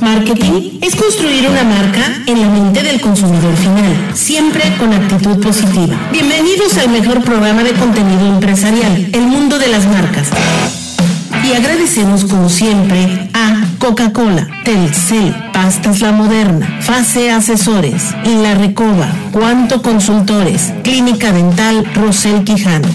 Marketing es construir una marca en la mente del consumidor final, siempre con actitud positiva. Bienvenidos al mejor programa de contenido empresarial, El Mundo de las Marcas. Y agradecemos como siempre a Coca-Cola, Telcel, Pastas La Moderna, Fase Asesores, La Recoba, Cuanto Consultores, Clínica Dental Rosel Quijano.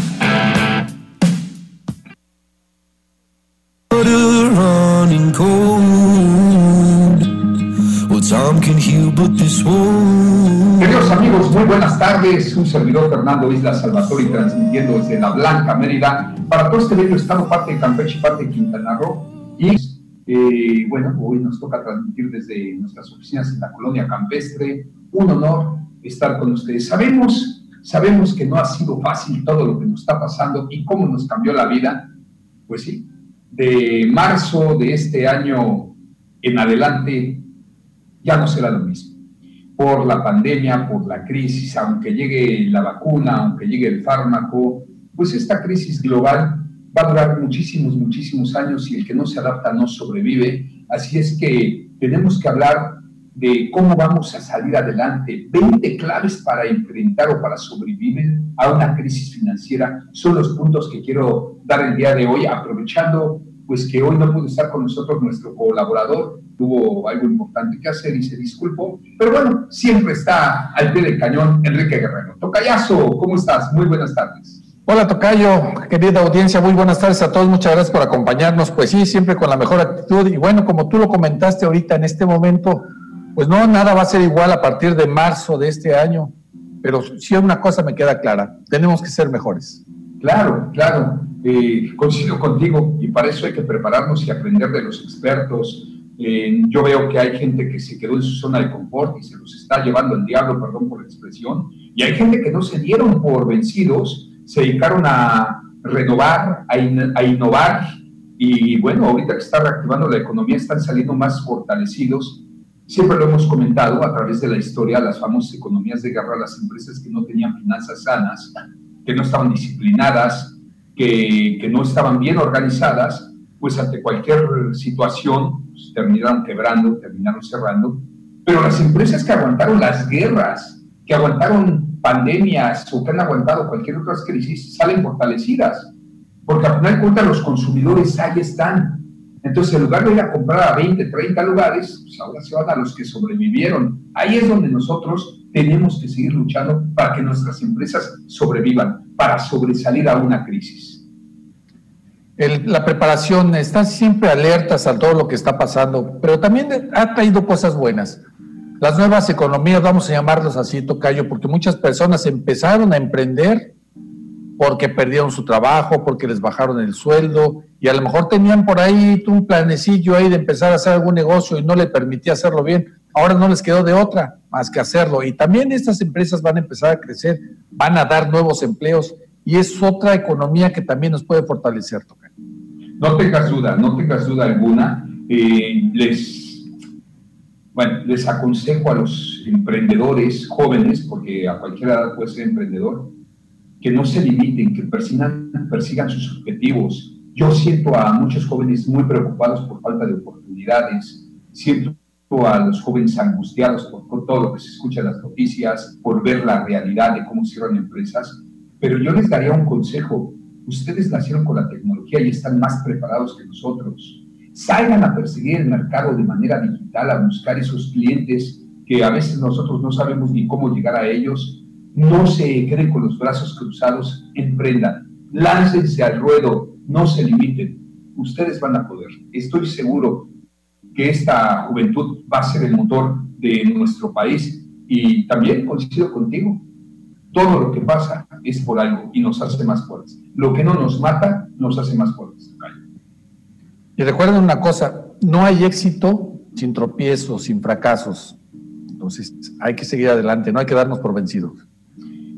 Queridos amigos, muy buenas tardes. Un servidor Fernando Isla Salvatore transmitiendo desde La Blanca, Mérida, para todo este bello estado, parte de Campeche parte de Quintana Roo. Y eh, bueno, hoy nos toca transmitir desde nuestras oficinas en la colonia campestre. Un honor estar con ustedes. Sabemos, sabemos que no ha sido fácil todo lo que nos está pasando y cómo nos cambió la vida. Pues sí, de marzo de este año en adelante ya no será lo mismo. Por la pandemia, por la crisis, aunque llegue la vacuna, aunque llegue el fármaco, pues esta crisis global va a durar muchísimos, muchísimos años y el que no se adapta no sobrevive. Así es que tenemos que hablar de cómo vamos a salir adelante. 20 claves para enfrentar o para sobrevivir a una crisis financiera son los puntos que quiero dar el día de hoy, aprovechando pues que hoy no pudo estar con nosotros nuestro colaborador, tuvo algo importante que hacer y se disculpó, pero bueno, siempre está al pie del cañón Enrique Guerrero. Tocayazo, ¿cómo estás? Muy buenas tardes. Hola Tocayo, querida audiencia, muy buenas tardes a todos, muchas gracias por acompañarnos, pues sí, siempre con la mejor actitud y bueno, como tú lo comentaste ahorita en este momento, pues no, nada va a ser igual a partir de marzo de este año, pero sí una cosa me queda clara, tenemos que ser mejores. Claro, claro, eh, coincido contigo y para eso hay que prepararnos y aprender de los expertos. Eh, yo veo que hay gente que se quedó en su zona de confort y se los está llevando el diablo, perdón por la expresión, y hay gente que no se dieron por vencidos, se dedicaron a renovar, a, a innovar y bueno, ahorita que está reactivando la economía están saliendo más fortalecidos. Siempre lo hemos comentado a través de la historia, las famosas economías de guerra, las empresas que no tenían finanzas sanas, que no estaban disciplinadas, que, que no estaban bien organizadas, pues ante cualquier situación pues, terminaron quebrando, terminaron cerrando. Pero las empresas que aguantaron las guerras, que aguantaron pandemias o que han aguantado cualquier otra crisis, salen fortalecidas. Porque al final de cuentas los consumidores ahí están. Entonces, en lugar de ir a comprar a 20, 30 lugares, pues ahora se van a los que sobrevivieron. Ahí es donde nosotros tenemos que seguir luchando para que nuestras empresas sobrevivan, para sobresalir a una crisis. la preparación, está siempre alertas a todo lo que está pasando, pero también ha traído cosas buenas. Las nuevas economías, vamos a llamarlas así, Tocayo, porque muchas personas empezaron a emprender porque perdieron su trabajo, porque les bajaron el sueldo y a lo mejor tenían por ahí un planecillo ahí de empezar a hacer algún negocio y no le permitía hacerlo bien. Ahora no les quedó de otra más que hacerlo. Y también estas empresas van a empezar a crecer, van a dar nuevos empleos y es otra economía que también nos puede fortalecer. No tengas duda, no tengas duda alguna. Eh, les, bueno, les aconsejo a los emprendedores jóvenes, porque a cualquier edad puede ser emprendedor, que no se limiten, que persigan, persigan sus objetivos. Yo siento a muchos jóvenes muy preocupados por falta de oportunidades, siento a los jóvenes angustiados por, todo lo que se escucha en las noticias, por ver la realidad de cómo cierran empresas, pero yo les daría un consejo. Ustedes nacieron con la tecnología y están más preparados que nosotros. Salgan a perseguir el mercado de manera digital, a buscar esos clientes que a veces nosotros no sabemos ni cómo llegar a ellos no se queden con los brazos cruzados, emprendan, láncense al ruedo, no se limiten, ustedes van a poder. Estoy seguro que esta juventud va a ser el motor de nuestro país y también coincido contigo, todo lo que pasa es por algo y nos hace más fuertes. Lo que no nos mata nos hace más fuertes. Y recuerden una cosa, no hay éxito sin tropiezos, sin fracasos. Entonces hay que seguir adelante, no hay que darnos por vencidos.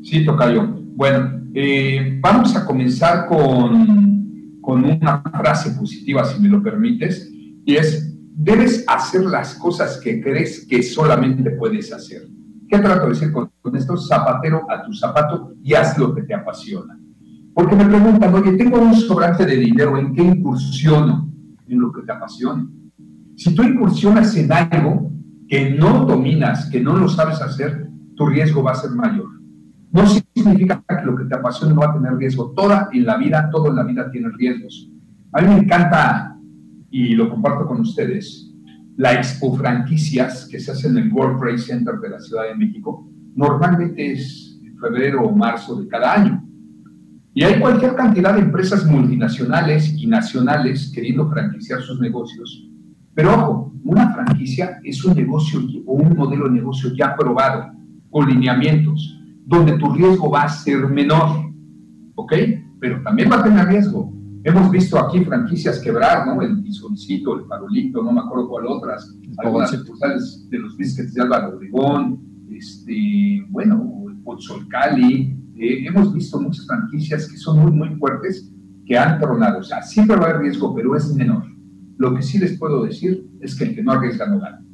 Sí, Tocayo. Bueno, eh, vamos a comenzar con, con una frase positiva, si me lo permites, y es, debes hacer las cosas que crees que solamente puedes hacer. ¿Qué trato de decir con, esto? Zapatero a tu zapato y haz lo que te apasiona. Porque me preguntan, oye, tengo un sobrante de dinero, ¿en qué incursiono? En lo que te apasiona. Si Si tú incursionas en algo que no dominas, que no lo sabes hacer, tu riesgo va a ser mayor. No significa que lo que te apasiona no va a tener riesgo. Toda en la vida, todo en la vida tiene riesgos. A mí me encanta, y lo comparto con ustedes, la expo franquicias que se hace en el World Trade Center de la Ciudad de México. Normalmente es en febrero o marzo de cada año. Y hay cualquier cantidad de empresas multinacionales y nacionales queriendo franquiciar sus negocios. Pero ojo, una franquicia es un negocio o un modelo de negocio ya probado, con lineamientos, donde tu riesgo va a ser menor. ¿Ok? Pero también va a tener riesgo. Hemos visto aquí franquicias quebrar, ¿no? El Tizoncito, el Farolito, no me acuerdo cuál otras, algunas sucursales de los biscuits de Álvaro Obregón, este, bueno, el Pozzolcali, eh, hemos visto muchas franquicias que son muy, muy fuertes, que han tronado. O sea, siempre va a haber riesgo, pero es menor. Lo que sí les puedo decir es que el que no arriesga no gana.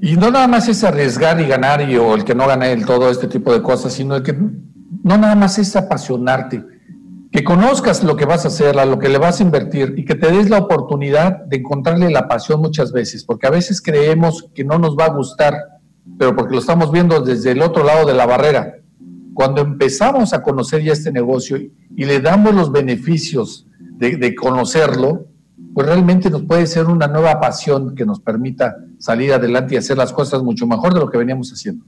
Y no nada más es arriesgar y ganar y, o el que no gana el todo este tipo de cosas, sino el que no nada más es apasionarte, que conozcas lo que vas a hacer, a lo que le vas a invertir y que te des la oportunidad de encontrarle la pasión muchas veces, porque a veces creemos que no nos va a gustar, pero porque lo estamos viendo desde el otro lado de la barrera. Cuando empezamos a conocer ya este negocio y le damos los beneficios de, conocerlo, pues realmente nos puede ser una nueva pasión que nos permita salir adelante y hacer las cosas mucho mejor de lo que veníamos haciendo.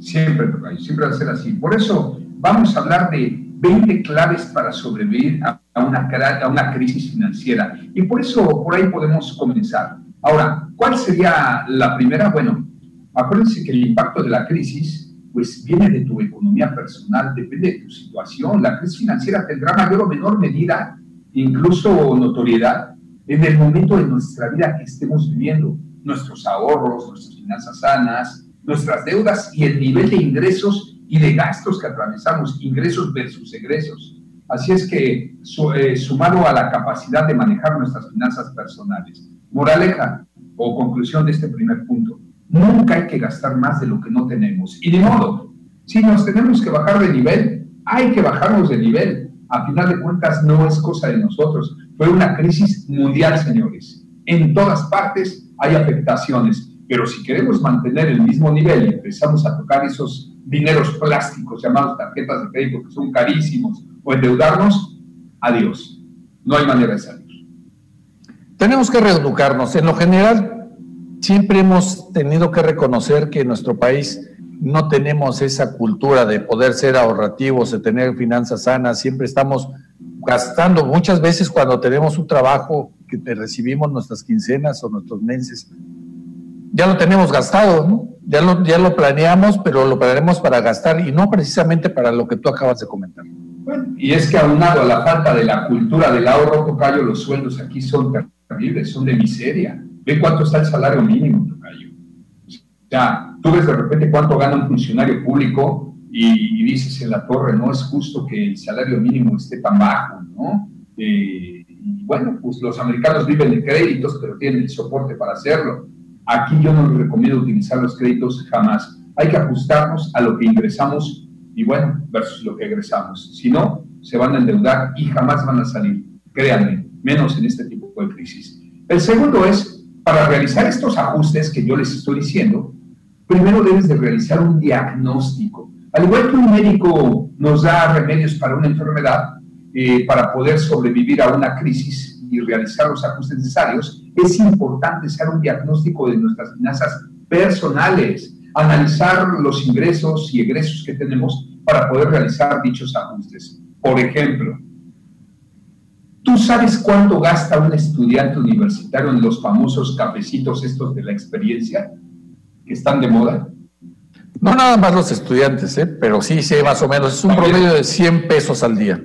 Siempre, siempre va a ser así. Por eso vamos a hablar de 20 claves para sobrevivir a una, a una crisis financiera. Y por eso por ahí podemos comenzar. Ahora, ¿cuál sería la primera? Bueno, acuérdense que el impacto de la crisis pues viene de tu economía personal, depende de tu situación. La crisis financiera tendrá mayor o menor medida, incluso notoriedad, en el momento de nuestra vida que estemos viviendo. Nuestros ahorros, nuestras finanzas sanas, nuestras deudas y el nivel de ingresos y de gastos que atravesamos, ingresos versus egresos. Así es que, eh, sumado a la capacidad de manejar nuestras finanzas personales. Moraleja o conclusión de este primer punto Nunca hay que gastar más de lo que no tenemos. Y de modo, si nos tenemos que bajar de nivel, hay que bajarnos de nivel. A final de cuentas, no es cosa de nosotros. Fue una crisis mundial, señores. En todas partes hay afectaciones. Pero si queremos mantener el mismo nivel y empezamos a tocar esos dineros plásticos llamados tarjetas de crédito que son carísimos o endeudarnos, adiós. No hay manera de salir. Tenemos que reeducarnos. En lo general, siempre hemos tenido que reconocer que nuestro país no tenemos esa cultura de poder ser ahorrativos, de tener finanzas sanas, siempre estamos gastando muchas veces cuando tenemos un trabajo que recibimos nuestras quincenas o nuestros meses. Ya lo tenemos gastado, ¿no? Ya lo, ya lo planeamos, pero lo planeamos para gastar y no precisamente para lo que tú acabas de comentar. Bueno, y es que aunado a la falta de la cultura del ahorro, Tocayo, los sueldos aquí son terribles, son de miseria Ve cuánto está el salario mínimo, Tocayo. O sea, tú ves de repente cuánto gana un funcionario público y, dices en la torre, no es justo que el salario mínimo esté tan bajo, ¿no? Eh, y bueno, pues los americanos viven de créditos, pero tienen el soporte para hacerlo. Aquí yo no les recomiendo utilizar los créditos jamás. Hay que ajustarnos a lo que ingresamos y bueno, versus lo que egresamos. Si no, se van a endeudar y jamás van a salir. Créanme, menos en este tipo de crisis. El segundo es para realizar estos ajustes que yo les estoy diciendo, primero debes de realizar un diagnóstico. Al igual que un médico nos da remedios para una enfermedad, eh, para poder sobrevivir a una crisis y realizar los ajustes necesarios, es importante hacer un diagnóstico de nuestras finanzas personales, analizar los ingresos y egresos que tenemos para poder realizar dichos ajustes. Por ejemplo, ¿Tú sabes cuánto gasta un estudiante universitario en los famosos cafecitos estos de la experiencia que están de moda? No nada más los estudiantes, ¿eh? pero sí, sí, más o menos. Es un promedio de 100 pesos al día.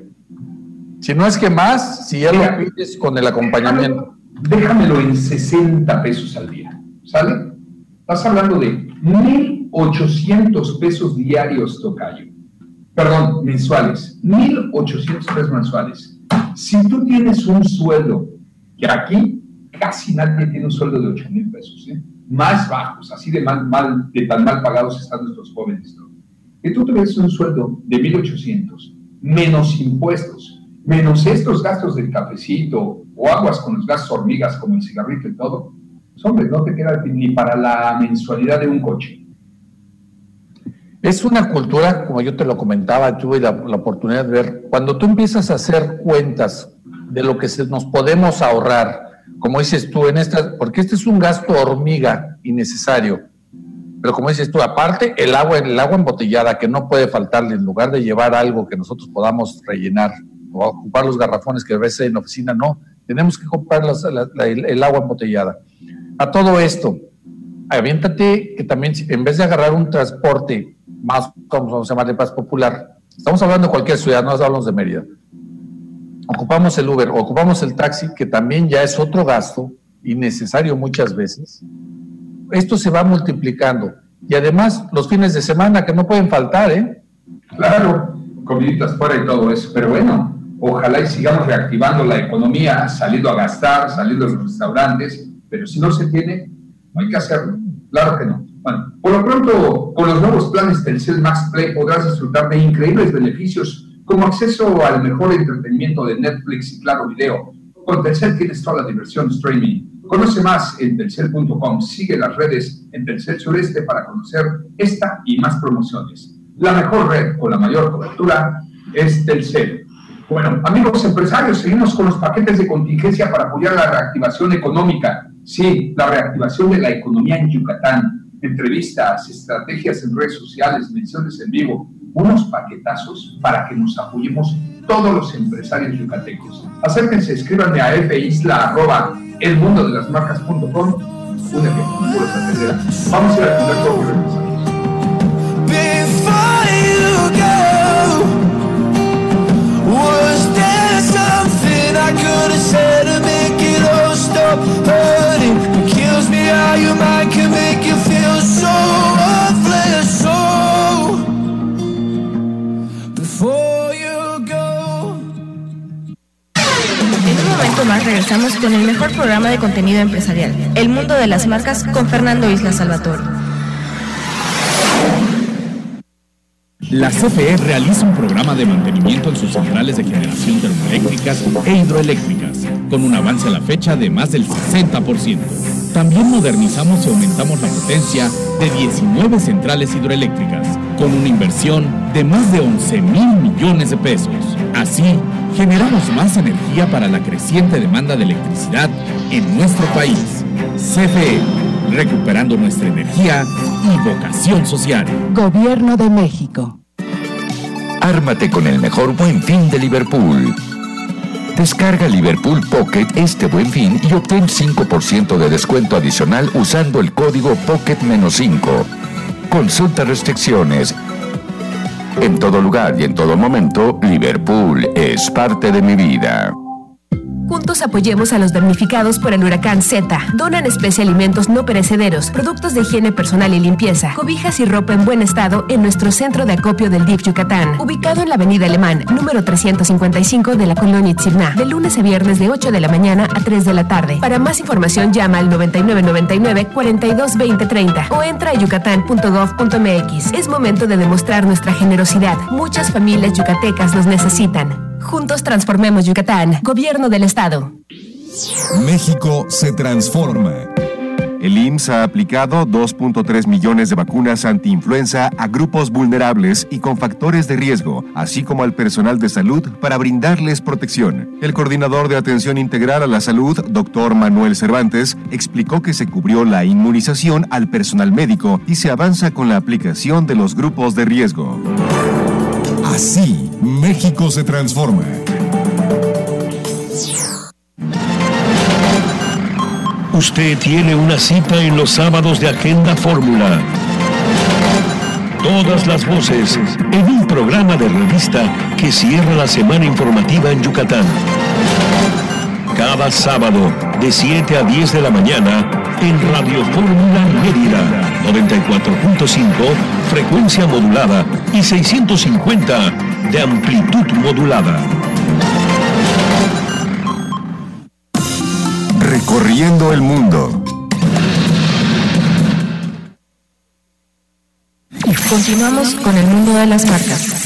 Si no es que más, si ya lo pides con el acompañamiento. Déjamelo en 60 pesos al día, ¿sale? Estás hablando de 1.800 pesos diarios, Tocayo. Perdón, mensuales. 1.800 pesos mensuales si tú tienes un sueldo, que aquí casi nadie tiene un sueldo de 8 mil pesos, ¿eh? Más bajos, así de, mal, mal, de tan mal pagados están nuestros jóvenes, ¿no? que tú tuvieras un sueldo de 1.800, menos impuestos, menos estos gastos del cafecito, o aguas con los gases hormigas como el cigarrito y todo, pues hombre, no te queda ni para la mensualidad de un coche. Es una cultura, como yo te lo comentaba, tuve la, oportunidad de ver, cuando tú empiezas a hacer cuentas de lo que nos podemos ahorrar, como dices tú, en esta, porque este es un gasto hormiga innecesario, pero como dices tú, aparte el agua, el agua embotellada que no puede faltarle, en lugar de llevar algo que nosotros podamos rellenar o ocupar los garrafones que a veces en la oficina, no, tenemos que comprar el, el agua embotellada. A todo esto, aviéntate que también en vez de agarrar un transporte más, vamos a llamarle más popular, estamos hablando de cualquier ciudad, no hablamos de Mérida, ocupamos el Uber, ocupamos el taxi, que también ya es otro gasto innecesario muchas veces, esto se va multiplicando. Y además los fines de semana que no pueden faltar, ¿eh? Claro, comiditas fuera y todo eso, pero bueno, ojalá y sigamos reactivando la economía, saliendo a gastar, saliendo a los restaurantes, pero si no se tiene, no hay que hacerlo. Claro que no. Bueno, por lo pronto, con los nuevos planes Telcel Max Play podrás disfrutar de increíbles beneficios como acceso al mejor entretenimiento de Netflix y Claro Video. Con Telcel tienes toda la diversión streaming. Conoce más en telcel.com. Sigue las redes en Telcel Sureste para conocer esta y más promociones. La mejor red con la mayor cobertura es Telcel. Bueno, amigos empresarios, seguimos con los paquetes de contingencia para apoyar la reactivación económica. Sí, la reactivación de la economía en Yucatán. Entrevistas, estrategias en redes sociales, menciones en vivo, unos paquetazos para que nos apoyemos todos los empresarios yucatecos. Acérquense, escríbanme a fisla.elmundodelasmarcas.com. Un ejemplo, Vamos a ir a atender todo y regresamos. Hurting? It kills me how your mind can make you feel so más regresamos con el mejor programa de contenido empresarial, El Mundo de las Marcas, con Fernando Isla Salvatore. La CFE realiza un programa de mantenimiento en sus centrales de generación termoeléctricas e hidroeléctricas, con un avance a la fecha de más del 60%. También modernizamos y aumentamos la potencia de 19 centrales hidroeléctricas, con una inversión de más de 11 mil millones de pesos. Así, generamos más energía para la creciente demanda de electricidad en nuestro país. CFE, recuperando nuestra energía y vocación social. Gobierno de México. Ármate con el mejor buen fin de Liverpool. Descarga Liverpool Pocket este buen fin y obtén 5% de descuento adicional usando el código Pocket-5. Consulta restricciones. En todo lugar y en todo momento, Liverpool es parte de mi vida. Juntos apoyemos a los damnificados por el huracán Z. Donan especie alimentos no perecederos, productos de higiene personal y limpieza, cobijas y ropa en buen estado en nuestro centro de acopio del DIF Yucatán, ubicado en la Avenida Alemán, número 355 de la colonia Itzirná, de lunes a viernes de 8 de la mañana a 3 de la tarde. Para más información llama al 9999 422030 o entra a yucatán.gov.mx. Es momento de demostrar nuestra generosidad. Muchas familias yucatecas nos necesitan. Juntos transformemos Yucatán. Gobierno del Estado. México se transforma. El IMSS ha aplicado 2.3 millones de vacunas antiinfluenza a grupos vulnerables y con factores de riesgo, así como al personal de salud para brindarles protección. El coordinador de atención integral a la salud, doctor Manuel Cervantes, explicó que se cubrió la inmunización al personal médico y se avanza con la aplicación de los grupos de riesgo. Así, México se transforma. Usted tiene una cita en los sábados de Agenda Fórmula. Todas las voces en un programa de revista que cierra la semana informativa en Yucatán. Cada sábado de 7 a 10 de la mañana en Radio Fórmula Mérida 94.5 frecuencia modulada y 650 de amplitud modulada. Recorriendo el mundo. Continuamos con el mundo de las marcas.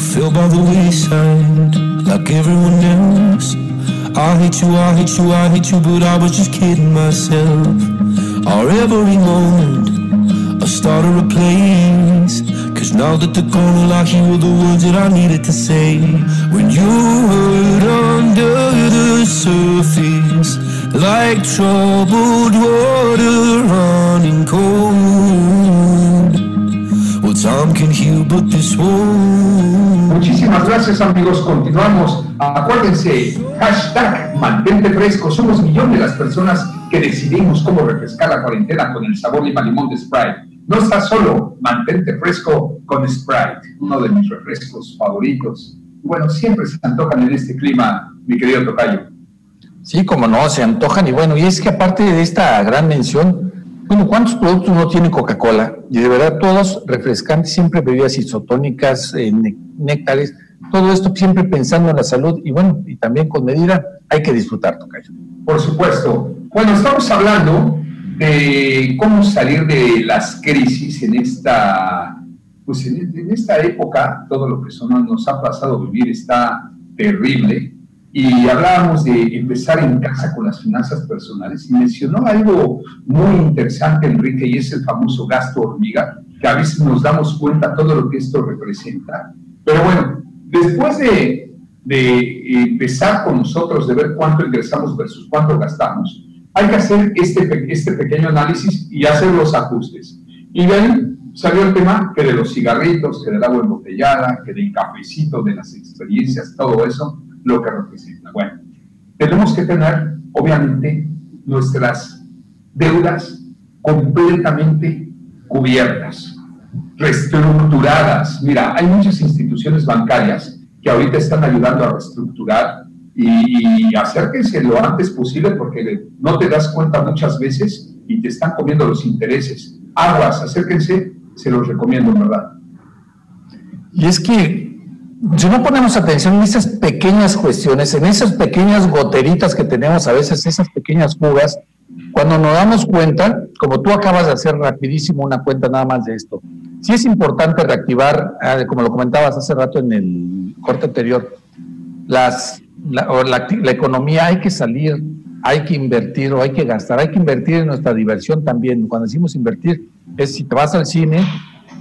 fell by the wayside like everyone else. I hate you, I hate you, I hate you, but I was just kidding myself. Our every moment, I started a place. Cause now that they're all I hear were the words that I needed to say. When you hurt under the surface, like troubled water running cold. Well, time can heal, but this won't. Muchísimas gracias amigos, continuamos. Acuérdense, hashtag mantente fresco. Somos millones las personas que decidimos cómo refrescar la cuarentena con el sabor lima limón de Sprite. No estás solo, mantente fresco con Sprite, uno de mis refrescos favoritos. Bueno, siempre se antojan en este clima, mi querido Tocayo. Sí, como no, se antojan. Y bueno, y es que aparte de esta gran mención, bueno, ¿cuántos productos no tiene Coca-Cola? Y de verdad, todos refrescantes, siempre bebidas isotónicas, eh, néctares, todo esto siempre pensando en la salud y bueno, y también con medida, hay que disfrutar, Tocayo. Por supuesto. Bueno, estamos hablando de cómo salir de las crisis en esta, pues en, esta época, todo lo que son, nos ha pasado vivir está terrible. Y hablábamos de empezar en casa con las finanzas personales y mencionó algo muy interesante, Enrique, y es el famoso gasto hormiga, que a veces nos damos cuenta todo lo que esto representa. Pero bueno, después de, de empezar con nosotros, de ver cuánto ingresamos versus cuánto gastamos, hay que hacer este, este pequeño análisis y hacer los ajustes. Y de ahí salió el tema que de los cigarritos, que del agua embotellada, que del cafecito, de las experiencias, todo eso, lo que representa. Bueno, tenemos que tener, obviamente, nuestras deudas completamente cubiertas, reestructuradas. Mira, hay muchas instituciones bancarias que ahorita están ayudando a reestructurar y, acérquense lo antes posible porque no te das cuenta muchas veces y te están comiendo los intereses. Aguas, acérquense, se los recomiendo, ¿verdad? Y es que si no ponemos atención en esas pequeñas cuestiones, en esas pequeñas goteritas que tenemos a veces, esas pequeñas fugas, cuando nos damos cuenta, como tú acabas de hacer rapidísimo una cuenta nada más de esto, sí es importante reactivar, ah, como lo comentabas hace rato en el corte anterior, las la, la, economía hay que salir, hay que invertir o hay que gastar, hay que invertir en nuestra diversión también. Cuando decimos invertir, es si te vas al cine,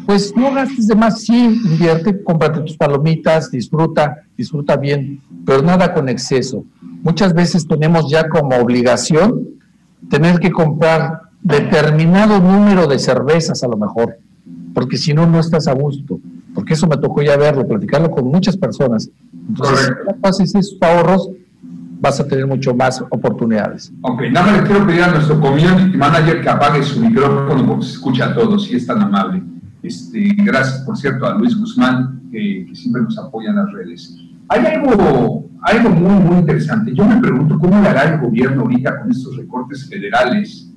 pues no gastes de más, sí, invierte, cómprate tus palomitas, disfruta, disfruta bien, pero nada con exceso. Muchas veces tenemos ya como obligación tener que comprar determinado número de cervezas a lo mejor, porque si no, no estás a gusto, porque eso me tocó ya verlo, platicarlo con muchas personas. Entonces, si esos ahorros, vas a tener mucho más oportunidades. Ok, nada más le quiero pedir a nuestro community manager que apague su micrófono porque se escucha a todos, si es tan amable. Este, gracias, por cierto, a Luis Guzmán, que, siempre nos apoya en las redes. Hay algo, algo muy, muy interesante. Yo me pregunto cómo le hará el gobierno ahorita con estos recortes federales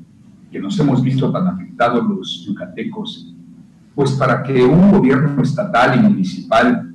que nos hemos visto tan afectados los yucatecos, pues para que un gobierno estatal y municipal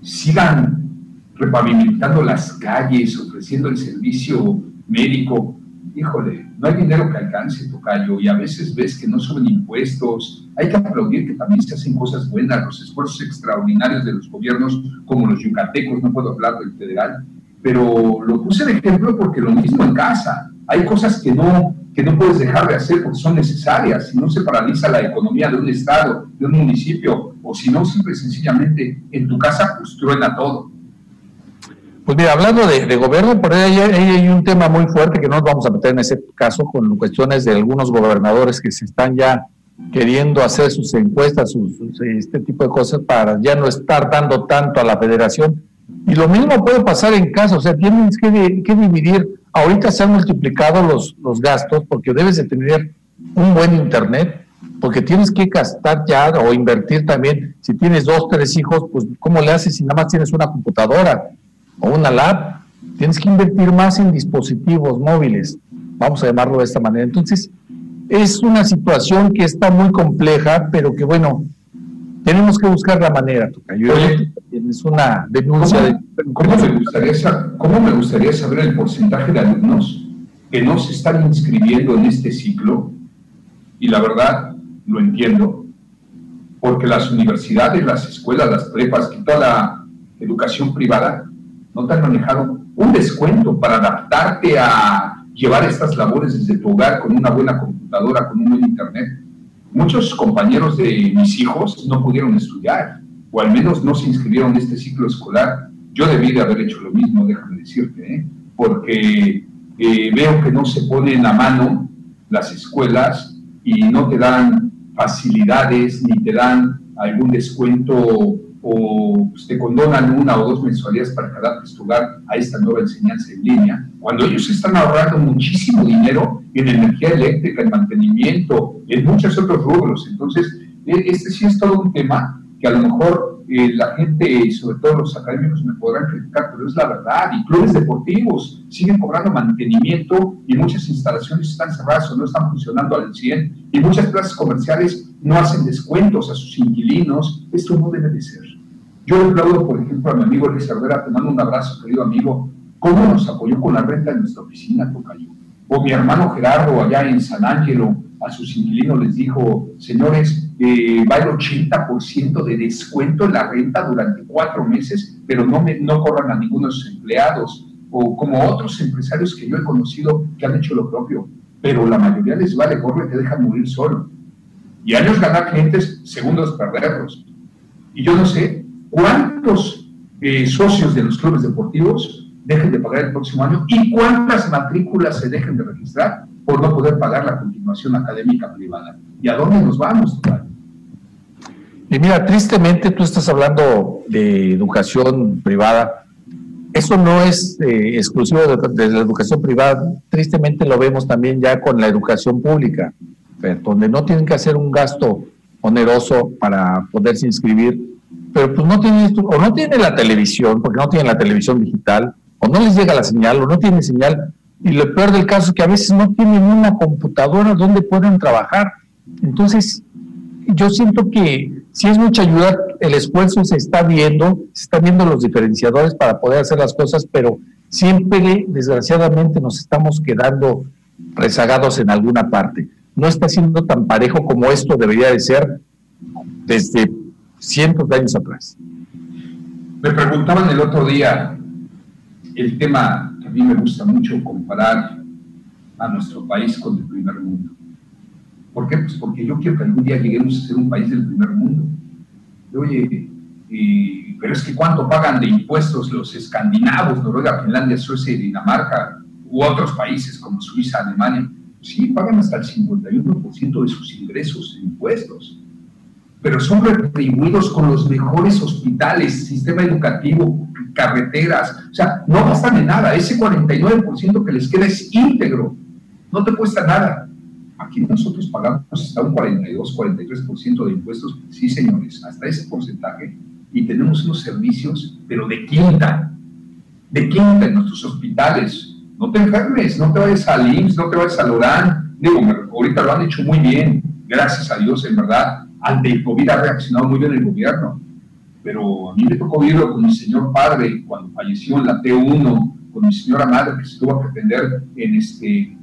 sigan repavimentando las calles, ofreciendo el servicio médico. Híjole, no hay dinero que alcance, Tocayo, y a veces ves que no suben impuestos. Hay que aplaudir que también se hacen cosas buenas, los esfuerzos extraordinarios de los gobiernos, como los yucatecos, no puedo hablar del federal, pero lo puse de ejemplo porque lo mismo en casa. Hay cosas que no, que no puedes dejar de hacer porque son necesarias, si no se paraliza la economía de un estado, de un municipio, o si no, simple y sencillamente en tu casa pues truena todo. Pues mira, hablando de, gobierno, por ahí hay, un tema muy fuerte que no nos vamos a meter en ese caso con cuestiones de algunos gobernadores que se están ya queriendo hacer sus encuestas, sus, este tipo de cosas para ya no estar dando tanto a la federación. Y lo mismo puede pasar en casa, o sea, tienes que dividir. Ahorita se han multiplicado los, los gastos porque debes de tener un buen internet, porque tienes que gastar ya o invertir también. Si tienes dos, tres hijos, pues ¿cómo le haces si nada más tienes una computadora? o una lab, tienes que invertir más en dispositivos móviles, vamos a llamarlo de esta manera. Entonces, es una situación que está muy compleja, pero que bueno, tenemos que buscar la manera, Es una denuncia ¿Cómo, de... ¿cómo me, gustaría, ¿Cómo me gustaría saber el porcentaje de alumnos que no se están inscribiendo en este ciclo? Y la verdad, lo entiendo, porque las universidades, las escuelas, las prepas y toda la educación privada no te han manejado un descuento para adaptarte a llevar estas labores desde tu hogar con una buena computadora, con un buen internet. Muchos compañeros de mis hijos no pudieron estudiar, o al menos no se inscribieron en este ciclo escolar. Yo debí de haber hecho lo mismo, déjame decirte, ¿eh? porque eh, veo que no se ponen a mano las escuelas y no te dan facilidades ni te dan algún descuento o pues, te condonan una o dos mensualidades para tu hogar a esta nueva enseñanza en línea, cuando ellos están ahorrando muchísimo dinero en energía eléctrica, en mantenimiento, en muchos otros rubros. Entonces, e, este sí es todo un tema que a lo mejor eh, la gente, y sobre todo los académicos, me podrán criticar, pero es la verdad. Y clubes deportivos siguen cobrando mantenimiento y muchas instalaciones están cerradas o no están funcionando al 100. Y muchas plazas comerciales no hacen descuentos a sus inquilinos. Esto no debe de ser. Yo aplaudo, por ejemplo, a mi amigo Luis Cervera, te mando un abrazo, querido amigo, cómo nos apoyó con la renta de nuestra oficina, Tocayo. O mi hermano Gerardo, allá en San Ángelo, a sus inquilinos les dijo, señores, eh, va el 80% de descuento en la renta durante cuatro meses, pero no, me, no corran a ninguno de sus empleados, o como otros empresarios que yo he conocido que han hecho lo propio, pero la mayoría les vale corre, te dejan morir solo. Y años ganar clientes, segundos perderlos. Y yo no sé cuántos eh, socios de los clubes deportivos dejen de pagar el próximo año y cuántas matrículas se dejen de registrar por no poder pagar la continuación académica privada. ¿Y a dónde nos vamos? Y mira, tristemente tú estás hablando de educación privada. Eso no es eh, exclusivo de, la educación privada. Tristemente lo vemos también ya con la educación pública, donde no tienen que hacer un gasto oneroso para poderse inscribir pero pues no tienen o no tienen la televisión, porque no tienen la televisión digital, o no les llega la señal, o no tienen señal, y lo peor del caso es que a veces no tienen una computadora donde puedan trabajar. Entonces, yo siento que si es mucha ayuda, el esfuerzo se está viendo, se están viendo los diferenciadores para poder hacer las cosas, pero siempre, desgraciadamente, nos estamos quedando rezagados en alguna parte. No está siendo tan parejo como esto debería de ser desde cientos de años atrás. Me preguntaban el otro día el tema mí me gusta mucho comparar a nuestro país con el primer mundo. ¿Por qué? Pues porque yo quiero que algún día lleguemos a ser un país del primer mundo. Oye, pero es que ¿cuánto pagan de impuestos los escandinavos, Noruega, Finlandia, Suecia y Dinamarca, u otros países como Suiza, Alemania? Sí, pagan hasta el 51% de sus ingresos en impuestos pero son retribuidos con los mejores hospitales, sistema educativo, carreteras, o sea, no gastan en nada, ese 49% que les queda es íntegro, no te cuesta nada. Aquí nosotros pagamos hasta un 42, 43% de impuestos, sí señores, hasta ese porcentaje, y tenemos unos servicios, pero de quinta, de quinta en nuestros hospitales. No te enfermes, no te vayas al IMSS, no te vayas a Lorán, digo, ahorita lo han hecho muy bien, gracias a Dios, en verdad, ante el COVID ha reaccionado muy bien el gobierno, pero a mí me tocó verlo con mi señor padre cuando falleció en la T1, con mi señora madre que se tuvo que atender en este,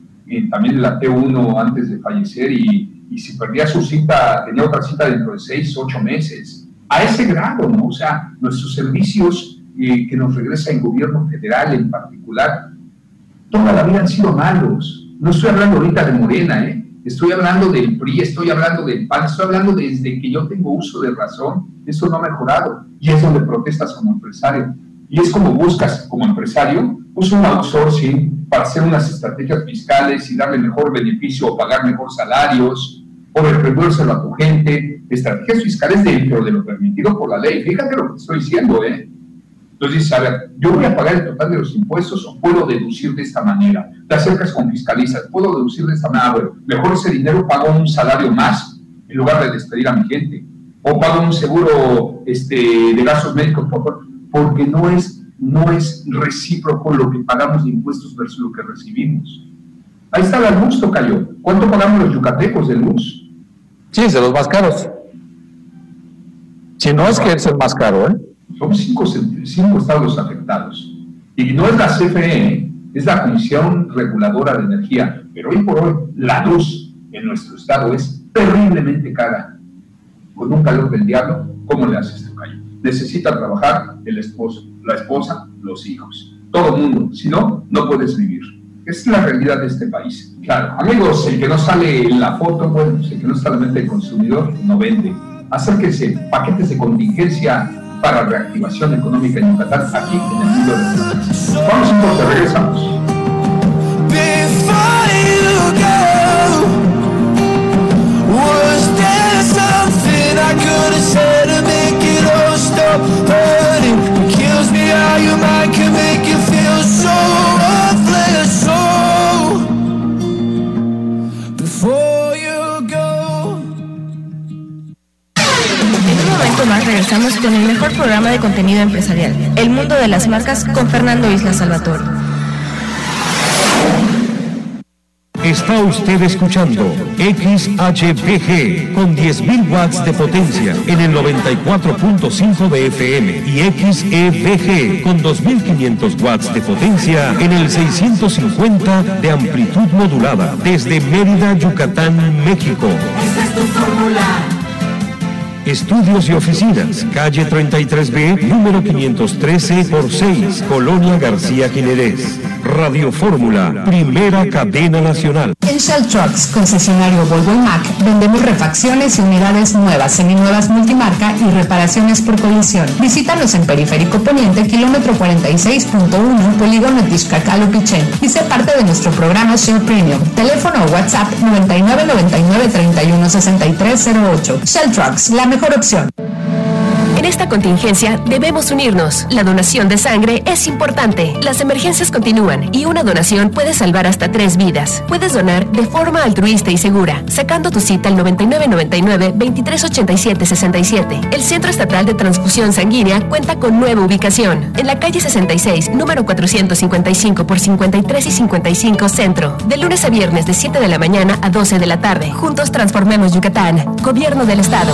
también en la T1 antes de fallecer y, y si perdía su cita, tenía otra cita dentro de seis, ocho meses. A ese grado, ¿no? O sea, nuestros servicios eh, que nos regresa el gobierno federal en particular, toda la vida han sido malos. No estoy hablando ahorita de Morena, ¿eh? Estoy hablando del PRI, estoy hablando del PAN, estoy hablando desde que yo tengo uso de razón. Eso no ha mejorado. Y es donde protestas como empresario. Y es como buscas como empresario, usa un outsourcing para hacer unas estrategias fiscales y darle mejor beneficio o pagar mejor salarios, o retribuírselo a tu gente. Estrategias fiscales dentro de lo permitido por la ley. Fíjate lo que estoy diciendo, ¿eh? Entonces dices, a ver, yo voy a pagar el total de los impuestos o puedo deducir de esta manera. Te acercas con fiscalizas, puedo deducir de esta manera, mejor ese dinero pago un salario más en lugar de despedir a mi gente. O pago un seguro este, de gastos médicos, porque no es, no es recíproco lo que pagamos de impuestos versus lo que recibimos. Ahí está la luz, Tocayo. ¿Cuánto pagamos los yucatecos de luz? Sí, es de los más caros. Si no es que es el más caro, ¿eh? Son cinco, cinco estados afectados. Y no es la CFE, es la Comisión Reguladora de Energía. Pero hoy por hoy la luz en nuestro estado es terriblemente cara. con un calor del diablo, ¿cómo le haces tu callo? Necesita trabajar el esposo, la esposa, los hijos, todo el mundo, si no, no puedes vivir. Es la realidad de este país. Claro, amigos, el que no sale en la foto, bueno, el que no está en la mente del consumidor, no vende. Acérquense, paquetes de contingencia para reactivación económica en Yucatán, aquí en el los Vamos un regresamos. Más regresamos con el mejor programa de contenido empresarial, El Mundo de las Marcas, con Fernando Isla Salvatore. Está usted escuchando XHPG con 10.000 watts de potencia en el 94.5 de FM y XEBG con 2.500 watts de potencia en el 650 de amplitud modulada desde Mérida, Yucatán, México. Esta es tu fórmula. Estudios y oficinas, calle 33B, número 513 por 6, Colonia García Jiménez. Radio Fórmula, primera cadena nacional. En Shell Trucks, concesionario Volvo y Mac, vendemos refacciones y unidades nuevas, seminuevas multimarca y reparaciones por colisión. Visítanos en Periférico Poniente, kilómetro 46.1, Polígono Tizcacalo Pichén y sé parte de nuestro programa Shell Premium. Teléfono o WhatsApp 9999 31 Shell Trucks, la mejor opción. Esta contingencia debemos unirnos. La donación de sangre es importante. Las emergencias continúan y una donación puede salvar hasta tres vidas. Puedes donar de forma altruista y segura, sacando tu cita al 9999-2387-67. El Centro Estatal de Transfusión Sanguínea cuenta con nueva ubicación. En la calle 66, número 455 por 53 y 55 Centro. De lunes a viernes de 7 de la mañana a 12 de la tarde. Juntos transformemos Yucatán. Gobierno del Estado.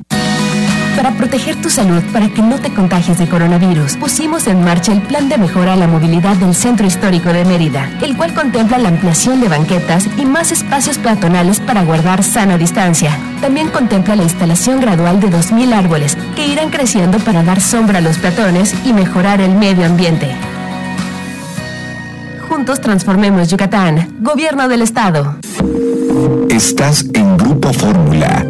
Para proteger tu salud, para que no te contagies de coronavirus, pusimos en marcha el Plan de Mejora a la Movilidad del Centro Histórico de Mérida, el cual contempla la ampliación de banquetas y más espacios peatonales para guardar sana distancia. También contempla la instalación gradual de 2.000 árboles, que irán creciendo para dar sombra a los peatones y mejorar el medio ambiente. Juntos transformemos Yucatán. Gobierno del Estado. Estás en Grupo Fórmula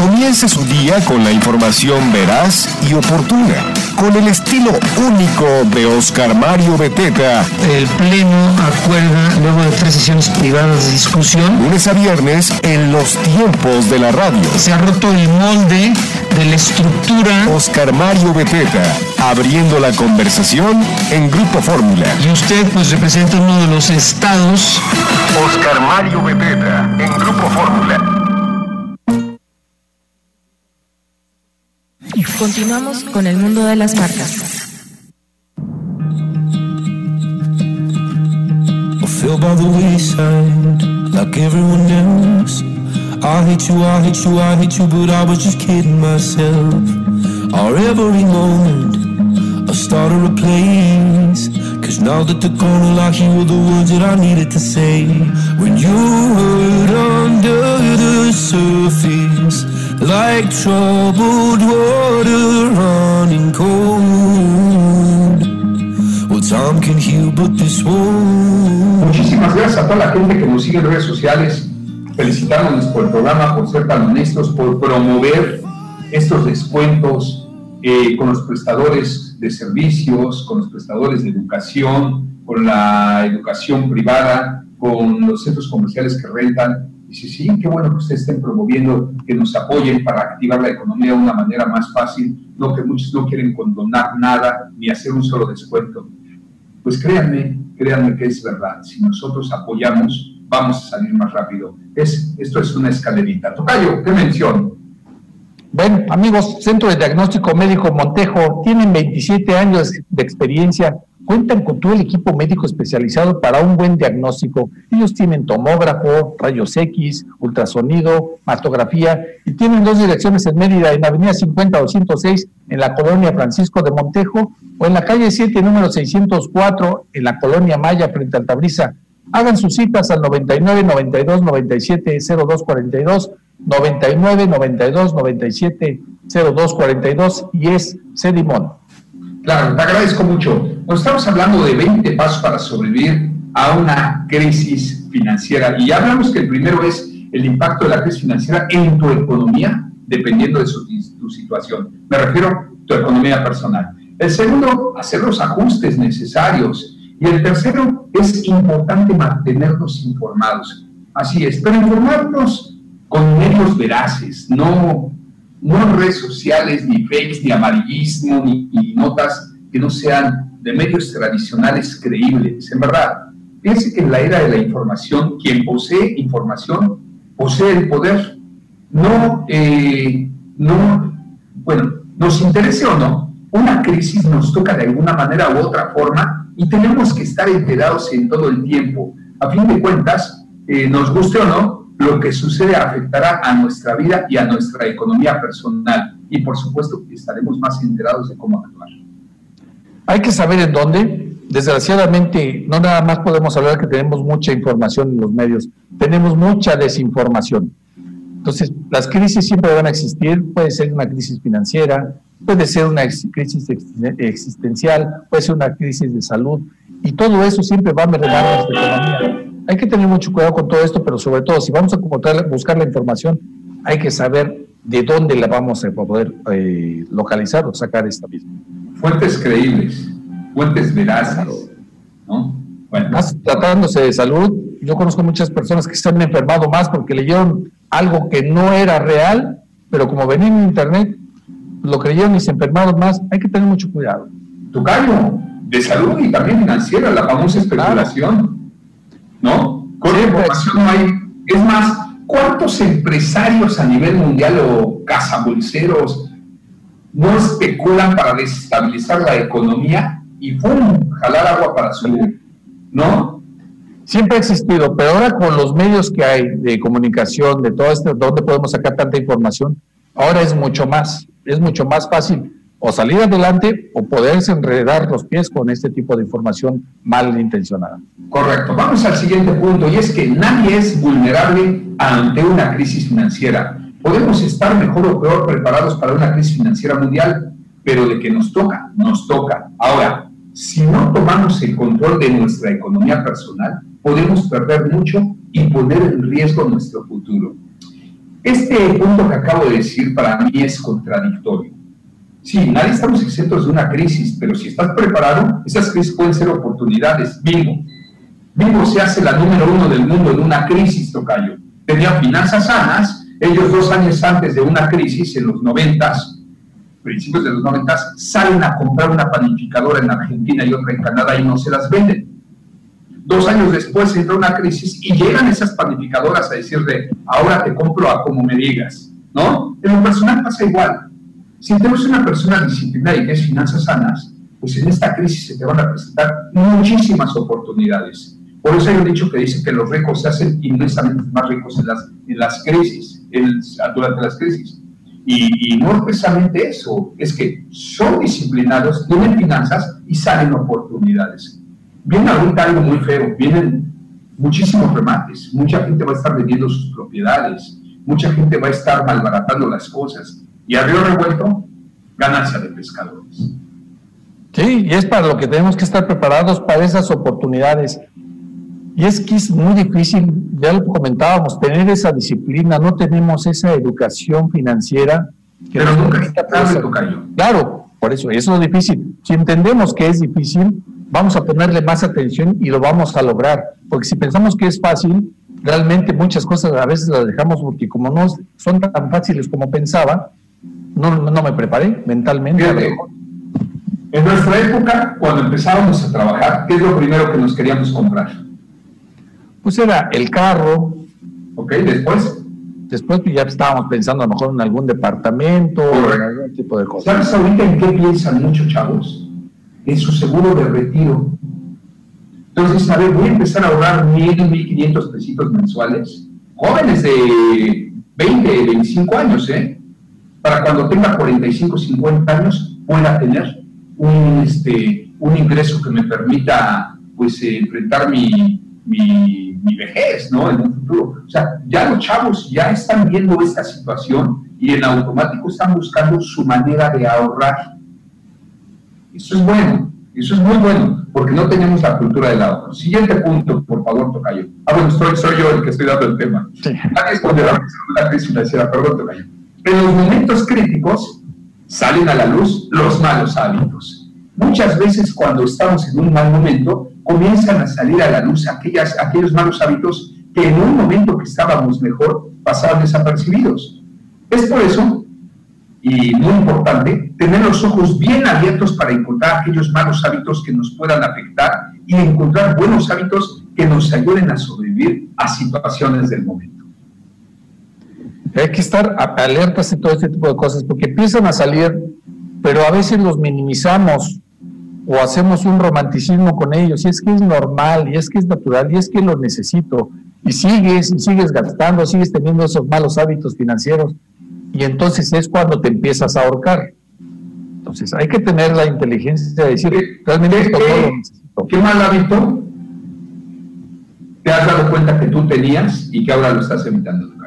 Comience su día con la información veraz y oportuna, con el estilo único de Oscar Mario Beteta. El Pleno acuerda, luego de tres sesiones privadas de discusión, lunes a viernes en los tiempos de la radio. Se ha roto el molde de la estructura. Oscar Mario Beteta, abriendo la conversación en Grupo Fórmula. Y usted pues representa uno de los estados. Oscar Mario Beteta, en Grupo Fórmula. Continuamos con el mundo de las marcas. fell by the wayside like everyone else. I hate you, I hate you, I hate you, but I was just kidding myself. Our every moment, I started a place. Cause now that they're gone, I hear the words that I needed to say. When you hurt under the surface. Like troubled water running cold. Well, time can heal, but this won't. Muchísimas gracias a toda la gente que nos sigue en redes sociales. Felicitándonos por el programa, por ser tan honestos, por promover estos descuentos eh, con los prestadores de servicios, con los prestadores de educación, con la educación privada, con los centros comerciales que rentan Dice, sí, qué bueno que ustedes estén promoviendo, que nos apoyen para activar la economía de una manera más fácil, no que muchos no quieren condonar nada ni hacer un solo descuento. Pues créanme, créanme que es verdad. Si nosotros apoyamos, vamos a salir más rápido. Es, esto es una escalerita. Tocayo, ¿qué mención? Bueno, amigos, Centro de Diagnóstico Médico Montejo tienen 27 años de experiencia, cuentan con todo el equipo médico especializado para un buen diagnóstico. Ellos tienen tomógrafo, rayos X, ultrasonido, mastografía y tienen dos direcciones en Mérida, en Avenida 50 206 en la colonia Francisco de Montejo o en la calle 7, número 604 en la colonia Maya frente a Altabrisa. Hagan sus citas al 99 92 97 02 42 99 92 97 02 42 y es Cedimón. Claro, te agradezco mucho. Nos estamos hablando de 20 pasos para sobrevivir a una crisis financiera y ya hablamos que el primero es el impacto de la crisis financiera en tu economía, dependiendo de su, tu situación. Me refiero a tu economía personal. El segundo, hacer los ajustes necesarios. Y el tercero, es importante mantenernos informados. Así es, pero informarnos con medios veraces, no, no redes sociales, ni fakes, ni amarillismo, ni, notas que no sean de medios tradicionales creíbles. En verdad, fíjense que en la era de la información, quien posee información posee el poder. No, eh, no, bueno, nos interese o no, una crisis nos toca de alguna manera u otra forma y tenemos que estar enterados en todo el tiempo. A fin de cuentas, eh, nos guste o no, lo que sucede afectará a nuestra vida y a nuestra economía personal. Y por supuesto estaremos más enterados de cómo actuar. Hay que saber en dónde. Desgraciadamente, no nada más podemos hablar que tenemos mucha información en los medios, tenemos mucha desinformación. Entonces, las crisis siempre van a existir, puede ser una crisis financiera, puede ser una crisis existencial, puede ser una crisis de salud, y todo eso siempre va a mermar nuestra economía. Hay que tener mucho cuidado con todo esto, pero sobre todo, si vamos a buscar la información, hay que saber de dónde la vamos a poder eh, localizar o sacar esta misma. Fuentes creíbles, fuentes veraces, ¿no? Bueno. Más tratándose de salud, yo conozco muchas personas que se han enfermado más porque leyeron algo que no era real, pero como venía en internet, lo creyeron y se enfermaron más. Hay que tener mucho cuidado. Tu cargo de salud y también financiera, la famosa especulación. ¿No? Con información no hay. Es más, ¿cuántos empresarios a nivel mundial o cazabolseros no especulan para desestabilizar la economía y ¡pum! jalar agua para su. ¿No? Siempre ha existido, pero ahora con los medios que hay de comunicación, de todo esto, ¿dónde podemos sacar tanta información? Ahora es mucho más, es mucho más fácil o salir adelante o poderse enredar los pies con este tipo de información mal intencionada. Correcto. Vamos al siguiente punto y es que nadie es vulnerable ante una crisis financiera. Podemos estar mejor o peor preparados para una crisis financiera mundial, pero de que nos toca, nos toca. Ahora, si no tomamos el control de nuestra economía personal, podemos perder mucho y poner en riesgo nuestro futuro. Este punto que acabo de decir para mí es contradictorio Sí, nadie estamos exentos de una crisis, pero si estás preparado, esas crisis pueden ser oportunidades. Vivo. Vivo se hace la número uno del mundo en una crisis, Tocayo. Tenía finanzas sanas, ellos dos años antes de una crisis, en los noventas, principios de los noventas, salen a comprar una panificadora en Argentina y otra en Canadá y no se las venden. Dos años después entra una crisis y llegan esas panificadoras a decirle, ahora te compro a como me digas, ¿no? En lo personal pasa igual si tenemos una persona disciplinada y que es finanzas sanas, pues en esta crisis se te van a presentar muchísimas oportunidades. Por eso hay un dicho que dice que los ricos se hacen inmensamente más ricos en las, en las crisis, durante las crisis. Y, y, no precisamente eso, es que son disciplinados, tienen finanzas y salen oportunidades. Viene ahorita algo muy feo, vienen muchísimos remates, mucha gente va a estar vendiendo sus propiedades, mucha gente va a estar malbaratando las cosas y a río revuelto, ganancia de pescadores. Sí, y es para lo que tenemos que estar preparados para esas oportunidades. Y es que es muy difícil, ya lo comentábamos, tener esa disciplina, no tenemos esa educación financiera. Que Pero nunca está. Claro, por eso, eso es difícil. Si entendemos que es difícil, vamos a ponerle más atención y lo vamos a lograr. Porque si pensamos que es fácil, realmente muchas cosas a veces las dejamos porque como no son tan fáciles como pensaba, no, no me preparé mentalmente. en nuestra época, cuando empezábamos a trabajar, ¿qué es lo primero que nos queríamos comprar? Pues era el carro. Ok, después. Después pues, ya estábamos pensando a lo mejor en algún departamento, o en algún tipo de cosas. ¿Sabes ahorita en qué piensan muchos chavos? En su seguro de retiro. Entonces, a ver, voy a empezar a ahorrar mil, mil quinientos pesitos mensuales. Jóvenes de 20, 25 años, ¿eh? Para cuando tenga 45, 50 años, pueda tener un, este, un ingreso que me permita, pues, eh, enfrentar mi, mi, mi, vejez, ¿no? En un futuro. O sea, ya los chavos ya están viendo esta situación y en automático están buscando su manera de ahorrar. Eso es bueno, eso es muy bueno, porque no tenemos la cultura del ahorro. Siguiente punto, por favor, Tocayo. Ah, bueno, soy, soy yo el que estoy dando el tema. Sí. La crisis financiera, perdón, Tocayo. En los momentos críticos salen a la luz los malos hábitos. Muchas veces cuando estamos en un mal momento, comienzan a salir a la luz aquellos malos hábitos que en un momento que estábamos mejor pasaban desapercibidos. Es por eso, y muy importante, tener los ojos bien abiertos para encontrar aquellos malos hábitos que nos puedan afectar y encontrar buenos hábitos que nos ayuden a sobrevivir a situaciones del momento. Hay que estar alertas en todo este tipo de cosas porque empiezan a salir, pero a veces los minimizamos o hacemos un romanticismo con ellos, y es que es normal, y es que es natural, y es que lo necesito, y sigues, y sigues gastando, sigues teniendo esos malos hábitos financieros, y entonces es cuando te empiezas a ahorcar. Entonces hay que tener la inteligencia de decir, realmente esto no lo necesito. ¿Qué mal hábito te has dado cuenta que tú tenías y que ahora lo estás evitando?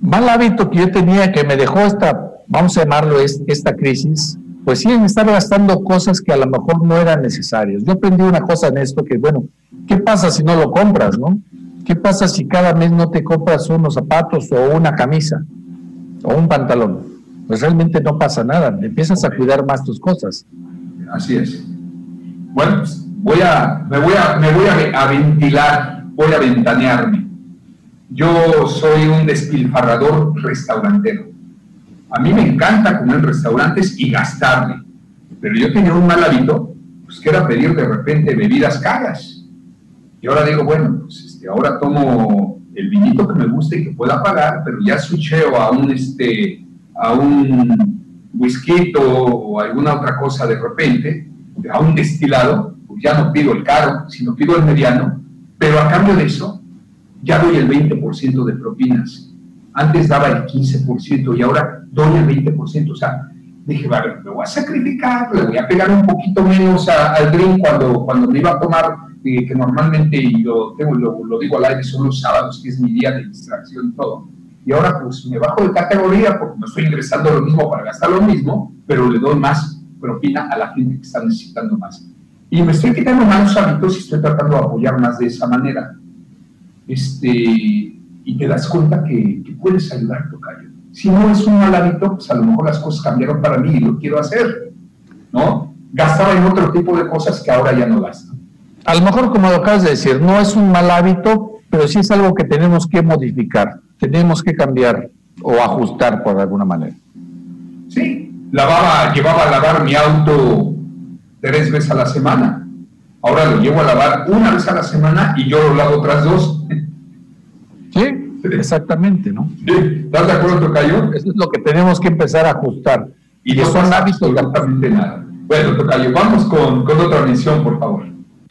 Mal hábito que yo tenía que me dejó esta, vamos a llamarlo esta crisis, pues sí, estar gastando cosas que a lo mejor no eran necesarias. Yo aprendí una cosa en esto que, bueno, ¿qué pasa si no lo compras, no? ¿Qué pasa si cada mes no te compras unos zapatos o una camisa o un pantalón? Pues realmente no pasa nada, empiezas a cuidar más tus cosas. Así es. Bueno, pues voy a, me voy a, me voy a ventilar, voy a ventanearme. Yo soy un despilfarrador restaurantero a mí me encanta comer en restaurantes y gastarme, pero yo tenía un mal hábito, pues que era pedir de repente bebidas caras. Y ahora digo, bueno, pues este, ahora tomo el vinito que me guste y que pueda pagar, pero ya switcheo a un, este, a un whisky o alguna otra cosa de repente, a un destilado, pues ya no pido el caro, sino pido el mediano, pero a cambio de eso, ya doy el 20% de propinas antes daba el 15% y ahora doy el 20%. O sea, dije, vale, me voy a sacrificar, le voy a pegar un poquito menos al drink cuando, cuando me iba a tomar, eh, que normalmente, y lo, tengo, lo, digo al aire, son los sábados, que es mi día de distracción todo. Y ahora pues me bajo de categoría porque no estoy ingresando lo mismo para gastar lo mismo, pero le doy más propina a la gente que está necesitando más. Y me estoy quitando malos hábitos y estoy tratando de apoyar más de esa manera. Este, y te das cuenta que, puedes ayudar, Tocayo. Si no es un mal hábito, pues a lo mejor las cosas cambiaron para mí y lo quiero hacer, ¿no? Gastaba en otro tipo de cosas que ahora ya no gasto. A lo mejor, como lo acabas de decir, no es un mal hábito, pero sí es algo que tenemos que modificar, tenemos que cambiar o ajustar por alguna manera. Sí, lavaba, llevaba a lavar mi auto tres veces a la semana. Ahora lo llevo a lavar una vez a la semana y yo lo lavo otras dos. Sí, exactamente, ¿no? ¿Estás de acuerdo, Tocayo? Eso es lo que tenemos que empezar a ajustar. Y no son hábitos absolutamente nada. Bueno, Tocayo, vamos con, con otra misión, por favor.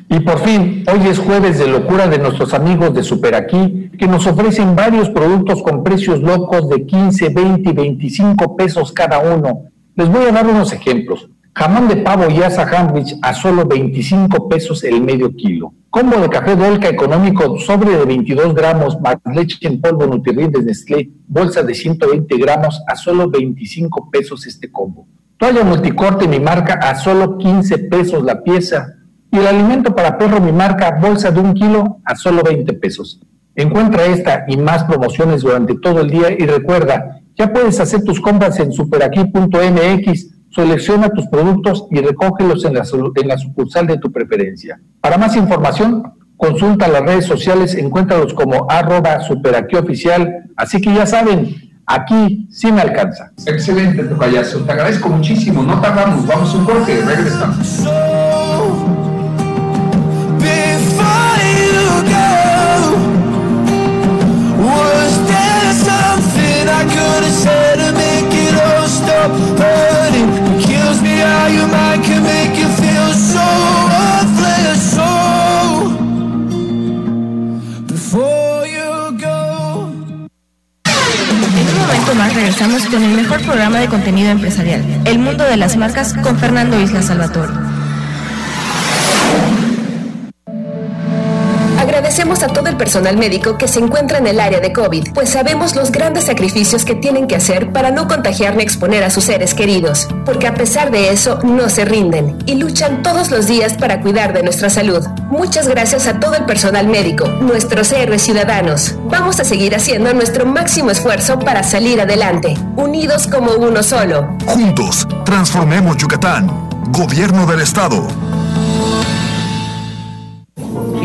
Y por fin, hoy es jueves de locura de nuestros amigos de Super Aquí, que nos ofrecen varios productos con precios locos de 15, 20 y 25 pesos cada uno. Les voy a dar unos ejemplos. Jamón de pavo y asa sandwich a solo 25 pesos el medio kilo. Combo de café Dolca económico, sobre de 22 gramos, más leche en polvo Nutrilite de Nestlé, bolsa de 120 gramos a solo 25 pesos este combo. Toalla multicorte mi marca a solo 15 pesos la pieza. Y el alimento para perro mi marca, bolsa de un kilo a solo 20 pesos. Encuentra esta y más promociones durante todo el día y recuerda, ya puedes hacer tus compras en superaquí.mx Selecciona tus productos y recógelos en la, en la sucursal de tu preferencia. Para más información, consulta las redes sociales, encuéntralos como arroba superaquioficial. Así que ya saben, aquí sí me alcanza. Excelente, tu payaso. Te agradezco muchísimo. No tardamos. Vamos un corte. Regresamos. So, en un momento más regresamos con el mejor programa de contenido empresarial, El Mundo de las Marcas, con Fernando Isla Salvatore. Agradecemos a todo el personal médico que se encuentra en el área de COVID, pues sabemos los grandes sacrificios que tienen que hacer para no contagiar ni exponer a sus seres queridos, porque a pesar de eso no se rinden y luchan todos los días para cuidar de nuestra salud. Muchas gracias a todo el personal médico, nuestros héroes ciudadanos. Vamos a seguir haciendo nuestro máximo esfuerzo para salir adelante, unidos como uno solo. Juntos, transformemos Yucatán. Gobierno del Estado.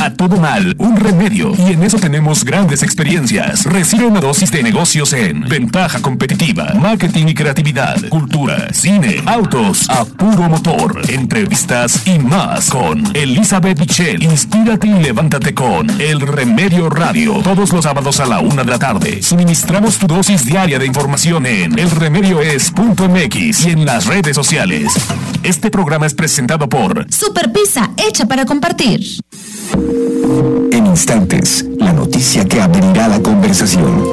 A todo mal, un remedio. Y en eso tenemos grandes experiencias. Recibe una dosis de negocios en Ventaja Competitiva, Marketing y Creatividad, Cultura, Cine, Autos, a puro motor, entrevistas y más con Elizabeth Michel. Inspírate y levántate con El Remedio Radio. Todos los sábados a la una de la tarde. Suministramos tu dosis diaria de información en elremedioes.mx y en las redes sociales. Este programa es presentado por Super hecha para compartir. En instantes, la noticia que abrirá la conversación.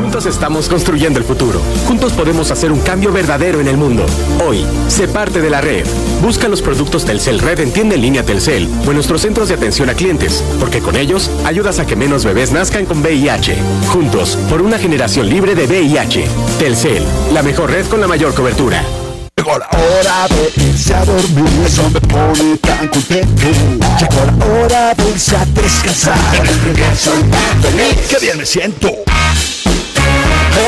Juntos estamos construyendo el futuro. Juntos podemos hacer un cambio verdadero en el mundo. Hoy, sé parte de la red. Busca los productos Telcel Red en tienda en línea Telcel o en nuestros centros de atención a clientes, porque con ellos ayudas a que menos bebés nazcan con VIH. Juntos, por una generación libre de VIH. Telcel, la mejor red con la mayor cobertura. Llegó la hora de irse a dormir, eso me pone tan contento. Llegó la hora de irse a descansar, porque soy tan feliz. Qué bien me siento.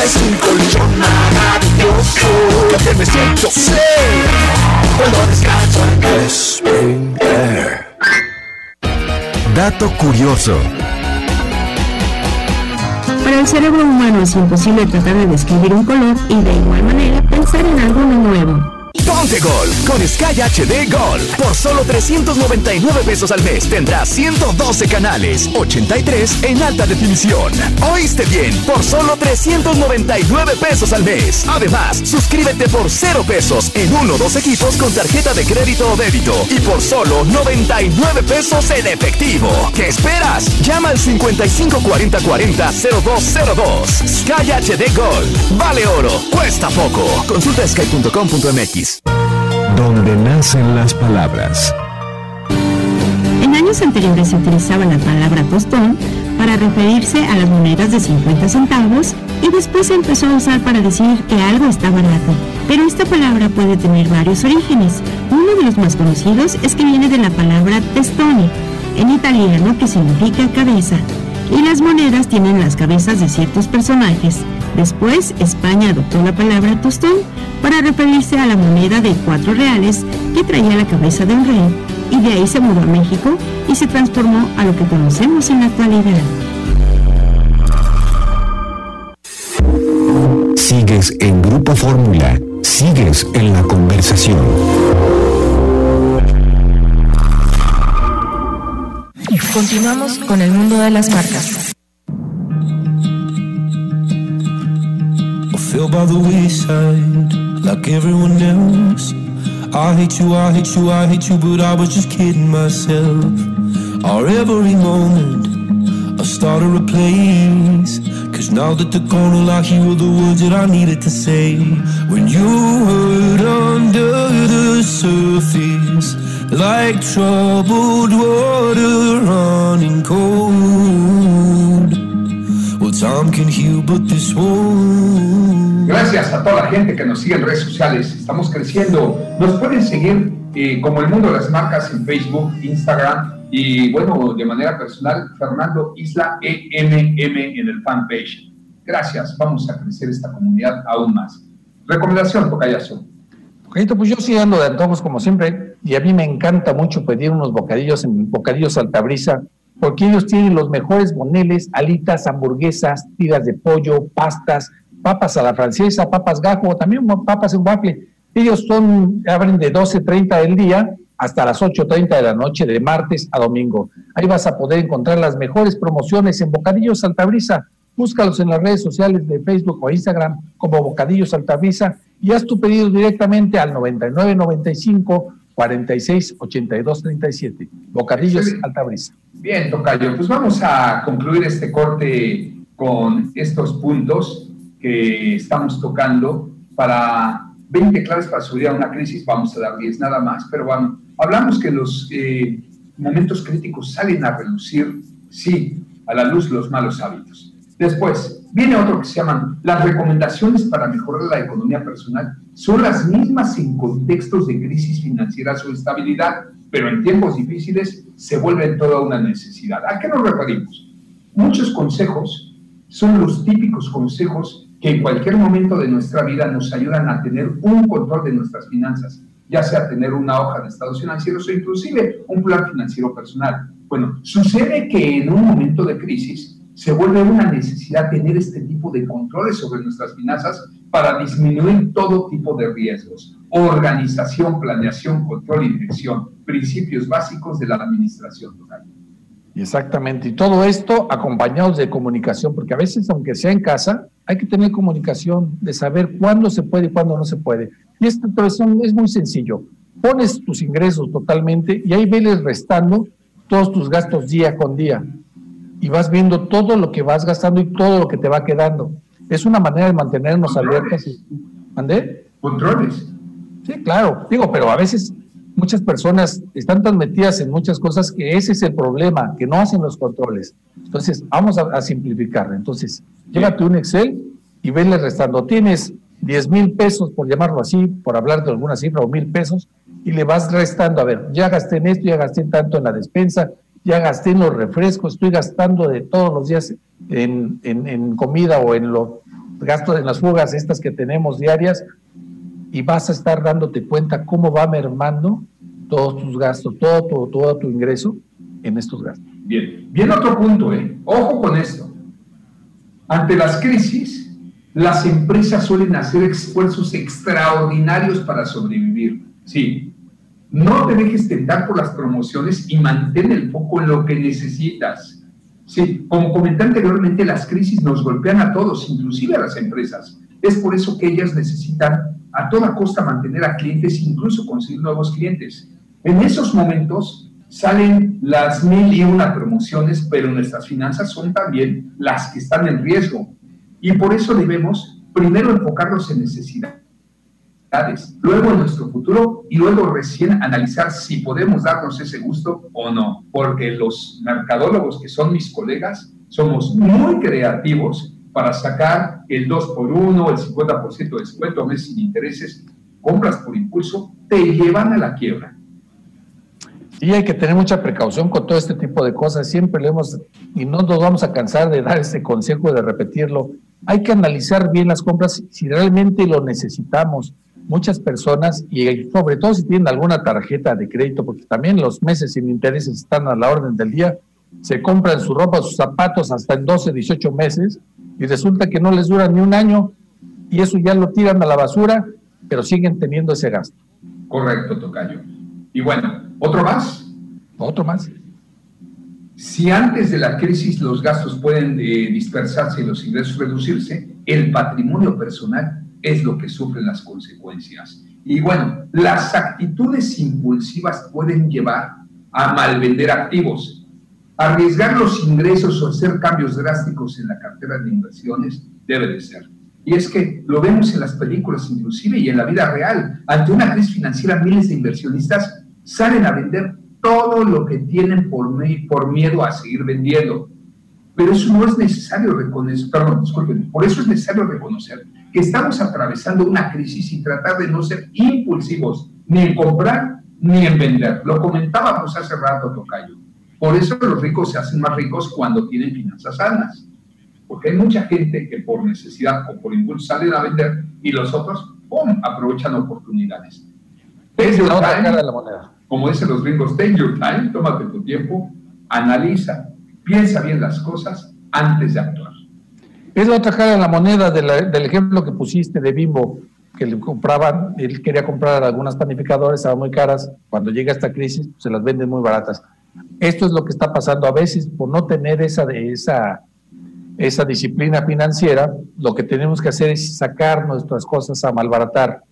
Es un colchón maravilloso. Qué bien me siento. Sí. Cuando descanso en Spring Air. Dato curioso. Para el cerebro humano es imposible tratar de describir un color y de igual manera pensar en alguno nuevo. Ponte Gol con Sky HD Gol. Por solo 399 pesos al mes tendrás 112 canales, 83 en alta definición. ¿Oíste bien? Por solo 399 pesos al mes. Además, suscríbete por 0 pesos en uno o dos equipos con tarjeta de crédito o débito. Y por solo 99 pesos en efectivo. ¿Qué esperas? Llama al 554040 Sky HD Gol. Vale oro. Cuesta poco. Consulta sky.com.mx. Donde nacen las palabras. En años anteriores se utilizaba la palabra tostón para referirse a las monedas de 50 centavos y después se empezó a usar para decir que algo está barato. Pero esta palabra puede tener varios orígenes. Uno de los más conocidos es que viene de la palabra testone, en italiano que significa cabeza. Y las monedas tienen las cabezas de ciertos personajes. Después, España adoptó la palabra tostón para referirse a la moneda de cuatro reales que traía la cabeza de un rey, y de ahí se mudó a México y se transformó a lo que conocemos en la actualidad. Sigues en Grupo Fórmula. Sigues en la conversación. Continuamos con el mundo de las marcas. Fell by the wayside like everyone else. I hate you, I hate you, I hate you, but I was just kidding myself. Our every moment, I started a place. Cause now that they're gone, all I hear the words that I needed to say. When you hurt under the surface, like troubled water running cold. Gracias a toda la gente que nos sigue en redes sociales. Estamos creciendo. Nos pueden seguir eh, como el mundo de las marcas en Facebook, Instagram Y bueno, de manera personal, Fernando Isla EMM en el fanpage. Gracias, vamos a crecer esta comunidad aún más. Recomendación, Tocayazo. pues yo sí ando de antojos como siempre, y a mí me encanta mucho pedir unos bocadillos en Bocadillos Altabrisa, porque ellos tienen los mejores boneles, alitas, hamburguesas, tiras de pollo, pastas, papas a la francesa, papas gajo, también papas en waffle. Ellos son, abren de 12.30 del día hasta las 8.30 de la noche, de martes a domingo. Ahí vas a poder encontrar las mejores promociones en Bocadillos Altabrisa. Búscalos en las redes sociales de Facebook o Instagram como Bocadillos Altabrisa y haz tu pedido directamente al 9995 46 82 37. Bocadillos Altabrisa. Bien, Tocayo, pues vamos a concluir este corte con estos puntos que estamos tocando para 20 claves para subir a una crisis, vamos a dar 10 nada más, pero bueno, hablamos que los eh, momentos críticos salen a relucir, sí, a la luz los malos hábitos. Después, viene otro que se llaman las recomendaciones para mejorar la economía personal. Son las mismas en contextos de crisis financieras o estabilidad, pero en tiempos difíciles se vuelven toda una necesidad. ¿A qué nos referimos? Muchos consejos son los típicos consejos que en cualquier momento de nuestra vida nos ayudan a tener un control de nuestras finanzas, ya sea tener una hoja de estados financieros o inclusive un plan financiero personal. Bueno, sucede que en un momento de crisis se vuelve una necesidad tener este tipo de controles sobre nuestras finanzas para disminuir todo tipo de riesgos. Organización, planeación, control y dirección, principios básicos de la administración total. Exactamente, y todo esto acompañados de comunicación, porque a veces, aunque sea en casa, hay que tener comunicación de saber cuándo se puede y cuándo no se puede. Y esto es muy sencillo. Pones tus ingresos totalmente y ahí veles restando todos tus gastos día con día. Y vas viendo todo lo que vas gastando y todo lo que te va quedando. Es una manera de mantenernos alertas. ¿Mandé? Controles. Sí, claro. Digo, pero a veces muchas personas están tan metidas en muchas cosas que ese es el problema, que no hacen los controles. Entonces, vamos a, simplificar. Entonces, llévate un Excel y vele restando. Tienes 10 mil pesos, por llamarlo así, por hablar de alguna cifra, o mil pesos, y le vas restando. A ver, ya gasté en esto, ya gasté tanto en la despensa, ya gasté en los refrescos, estoy gastando de todos los días en, en comida o en los gastos en las fugas estas que tenemos diarias y vas a estar dándote cuenta cómo va mermando todos tus gastos, todo, todo, todo tu ingreso en estos gastos. Bien, bien otro punto, ¿eh? Ojo con esto. Ante las crisis, las empresas suelen hacer esfuerzos extraordinarios para sobrevivir. Sí, no te dejes tentar por las promociones y mantén el foco en lo que necesitas. Sí, como comenté anteriormente, las crisis nos golpean a todos, inclusive a las empresas. Es por eso que ellas necesitan a toda costa mantener a clientes, incluso conseguir nuevos clientes. En esos momentos salen las mil y una promociones, pero nuestras finanzas son también las que están en riesgo. Y por eso debemos primero enfocarnos en necesidades, luego en nuestro futuro y luego recién analizar si podemos darnos ese gusto o no. Porque los mercadólogos que son mis colegas somos muy creativos para sacar el 2 por 1 el 50% de descuento a mes sin intereses, compras por impulso, te llevan a la quiebra. Sí, hay que tener mucha precaución con todo este tipo de cosas. Siempre le hemos, y no nos vamos a cansar de dar ese consejo, de repetirlo. Hay que analizar bien las compras si realmente lo necesitamos. Muchas personas, y sobre todo si tienen alguna tarjeta de crédito, porque también los meses sin intereses están a la orden del día, se compran su ropa, sus zapatos hasta en 12, 18 meses y resulta que no les dura ni un año y eso ya lo tiran a la basura, pero siguen teniendo ese gasto. Correcto, Tocayo. Y bueno, ¿otro más? Otro más. Si antes de la crisis los gastos pueden eh, dispersarse y los ingresos reducirse, el patrimonio personal es lo que sufre las consecuencias. Y bueno, las actitudes impulsivas pueden llevar a malvender activos, Arriesgar los ingresos o hacer cambios drásticos en la cartera de inversiones debe de ser. Y es que lo vemos en las películas inclusive y en la vida real. Ante una crisis financiera, miles de inversionistas salen a vender todo lo que tienen por, por miedo a seguir vendiendo. Pero eso no es necesario reconocer, perdón, disculpen, por eso es necesario reconocer que estamos atravesando una crisis y tratar de no ser impulsivos ni en comprar ni en vender. Lo comentábamos hace rato, Tocayo Por eso los ricos se hacen más ricos cuando tienen finanzas sanas. Porque hay mucha gente que por necesidad o por impulso salen a vender y los otros, ¡pum!, aprovechan oportunidades. Take your time, como dicen los gringos, take your time, tómate tu tiempo, analiza, piensa bien las cosas antes de actuar. Es la otra cara de la moneda del ejemplo que pusiste de Bimbo, que le compraban, él quería comprar algunas panificadoras, estaban muy caras, cuando llega esta crisis se las venden muy baratas. Esto es lo que está pasando a veces por no tener esa, esa, esa disciplina financiera, lo que tenemos que hacer es sacar nuestras cosas a malbaratar.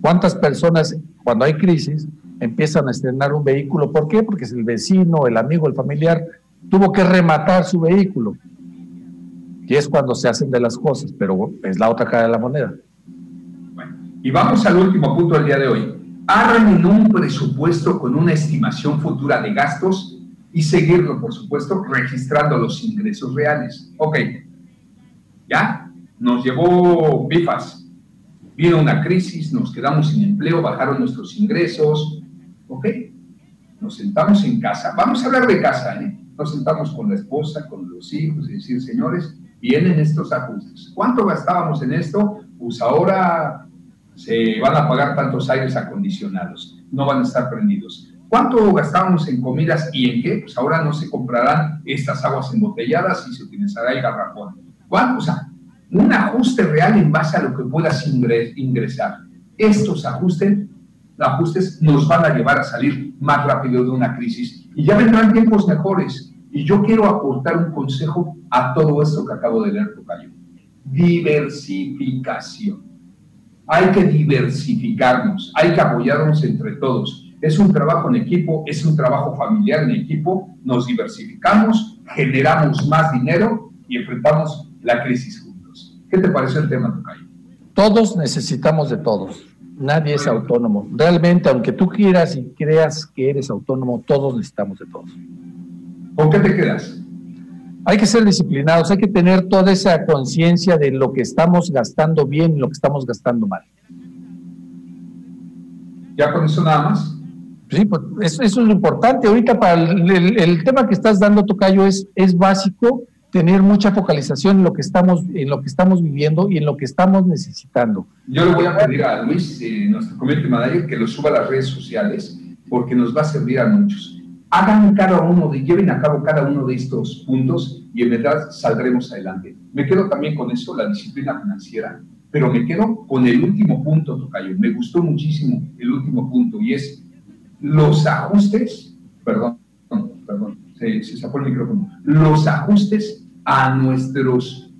¿Cuántas personas cuando hay crisis empiezan a estrenar un vehículo? ¿Por qué? Porque es el vecino, el amigo, el familiar tuvo que rematar su vehículo. Y es cuando se hacen de las cosas, pero es la otra cara de la moneda. y vamos al último punto del día de hoy. Hagan un presupuesto con una estimación futura de gastos y seguirlo, por supuesto, registrando los ingresos reales. Ok, ya, nos llevó bifas. Vino una crisis, nos quedamos sin empleo, bajaron nuestros ingresos. Ok, nos sentamos en casa. Vamos a hablar de casa, ¿eh? Nos sentamos con la esposa, con los hijos y decir, señores, vienen estos ajustes. ¿Cuánto gastábamos en esto? Pues ahora se van a pagar tantos aires acondicionados, no van a estar prendidos. ¿Cuánto gastábamos en comidas y en qué? Pues ahora no se comprarán estas aguas embotelladas y se utilizará el garrafón. ¿Cuánto? O sea, un ajuste real en base a lo que puedas ingresar. Estos ajustes, ajustes nos van a llevar a salir más rápido de una crisis y ya vendrán tiempos mejores. Y yo quiero aportar un consejo a todo esto que acabo de leer, Tocayo. Diversificación. Hay que diversificarnos, hay que apoyarnos entre todos. Es un trabajo en equipo, es un trabajo familiar en equipo, nos diversificamos, generamos más dinero y enfrentamos la crisis juntos. ¿Qué te pareció el tema, Tocayo? Todos necesitamos de todos. Nadie es autónomo. Realmente, aunque tú quieras y creas que eres autónomo, todos necesitamos de todos. ¿Con qué te quedas? Hay que ser disciplinados, hay que tener toda esa conciencia de lo que estamos gastando bien y lo que estamos gastando mal. ¿Ya con eso nada más? Sí, pues eso, es lo importante. Ahorita para el, tema que estás dando, Tocayo, es, es básico tener mucha focalización en lo que estamos en lo que estamos viviendo y en lo que estamos necesitando. Yo le voy a pedir a Luis, eh, nuestro community manager, que lo suba a las redes sociales porque nos va a servir a muchos hagan cada uno, de, lleven a cabo cada uno de estos puntos y en verdad saldremos adelante. Me quedo también con eso, la disciplina financiera, pero me quedo con el último punto, Tocayo. Me gustó muchísimo el último punto y es los ajustes, perdón, perdón, se, se sacó el micrófono, los ajustes a nuestros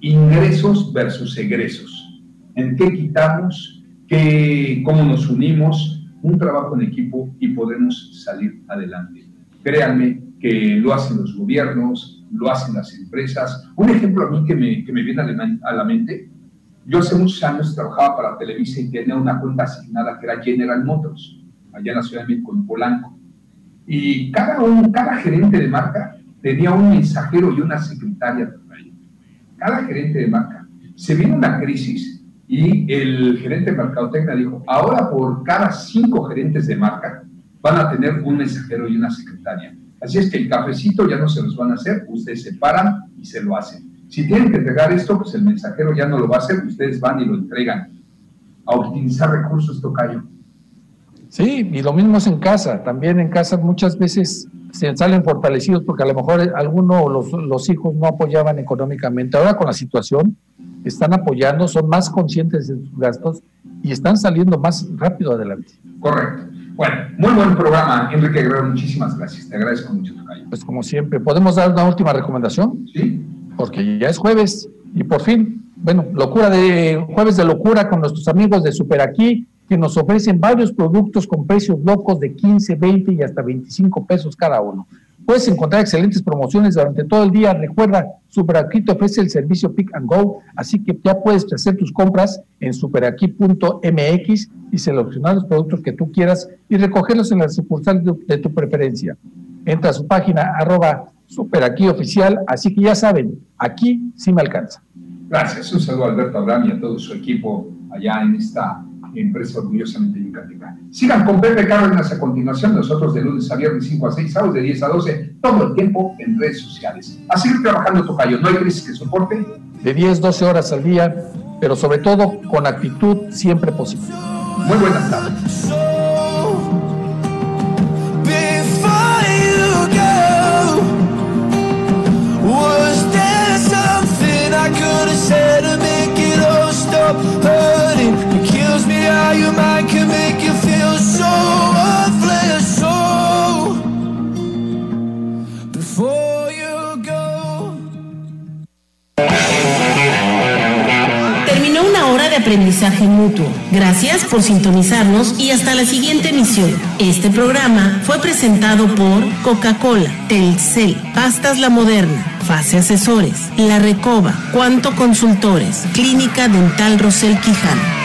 ingresos versus egresos. ¿En qué quitamos? Qué, ¿Cómo nos unimos? Un trabajo en equipo y podemos salir adelante. Créanme que lo hacen los gobiernos, lo hacen las empresas. Un ejemplo a mí que me, que me viene a la mente, yo hace muchos años trabajaba para Televisa y tenía una cuenta asignada que era General Motors, allá en la Ciudad de México, en Polanco. Y cada, un, cada gerente de marca tenía un mensajero y una secretaria. Cada gerente de marca. Se viene una crisis y el gerente de mercadotecnia dijo, ahora por cada cinco gerentes de marca van a tener un mensajero y una secretaria. Así es que el cafecito ya no se los van a hacer, ustedes se paran y se lo hacen. Si tienen que entregar esto, pues el mensajero ya no lo va a hacer, ustedes van y lo entregan. A optimizar recursos, Tocayo. Sí, y lo mismo es en casa. También en casa muchas veces se salen fortalecidos porque a lo mejor alguno los, los hijos no apoyaban económicamente. Ahora con la situación, están apoyando, son más conscientes de sus gastos y están saliendo más rápido adelante. Correcto. Bueno, muy buen programa, Enrique Guerrero, muchísimas gracias. Te agradezco mucho, Tocayo. Pues como siempre, ¿podemos dar una última recomendación? Sí. Porque ya es jueves y por fin, bueno, locura de jueves de locura con nuestros amigos de Super Aquí, que nos ofrecen varios productos con precios locos de 15, 20 y hasta 25 pesos cada uno. Puedes encontrar excelentes promociones durante todo el día. Recuerda, Superaquí te ofrece el servicio Pick and Go, así que ya puedes hacer tus compras en superaquí.mx y seleccionar los productos que tú quieras y recogerlos en la sucursal de, tu preferencia. Entra a su página arroba superaquí oficial, así que ya saben, aquí sí me alcanza. Gracias, un saludo a Alberto Abraham y a todo su equipo allá en esta empresa orgullosamente yucateca. Sigan con Pepe Cárdenas a continuación, nosotros de lunes a viernes 5 a 6, sábados de 10 a 12, todo el tiempo en redes sociales. A seguir trabajando, Tocayo, no hay crisis que soporte. De 10, 12 horas al día, pero sobre todo con actitud siempre positiva. Muy buenas tardes. Terminó una hora de aprendizaje mutuo. Gracias por sintonizarnos y hasta la siguiente emisión. Este programa fue presentado por Coca-Cola, Telcel, Pastas La Moderna, Fase Asesores, La Recoba, Cuanto Consultores, Clínica Dental Rosel Quijano.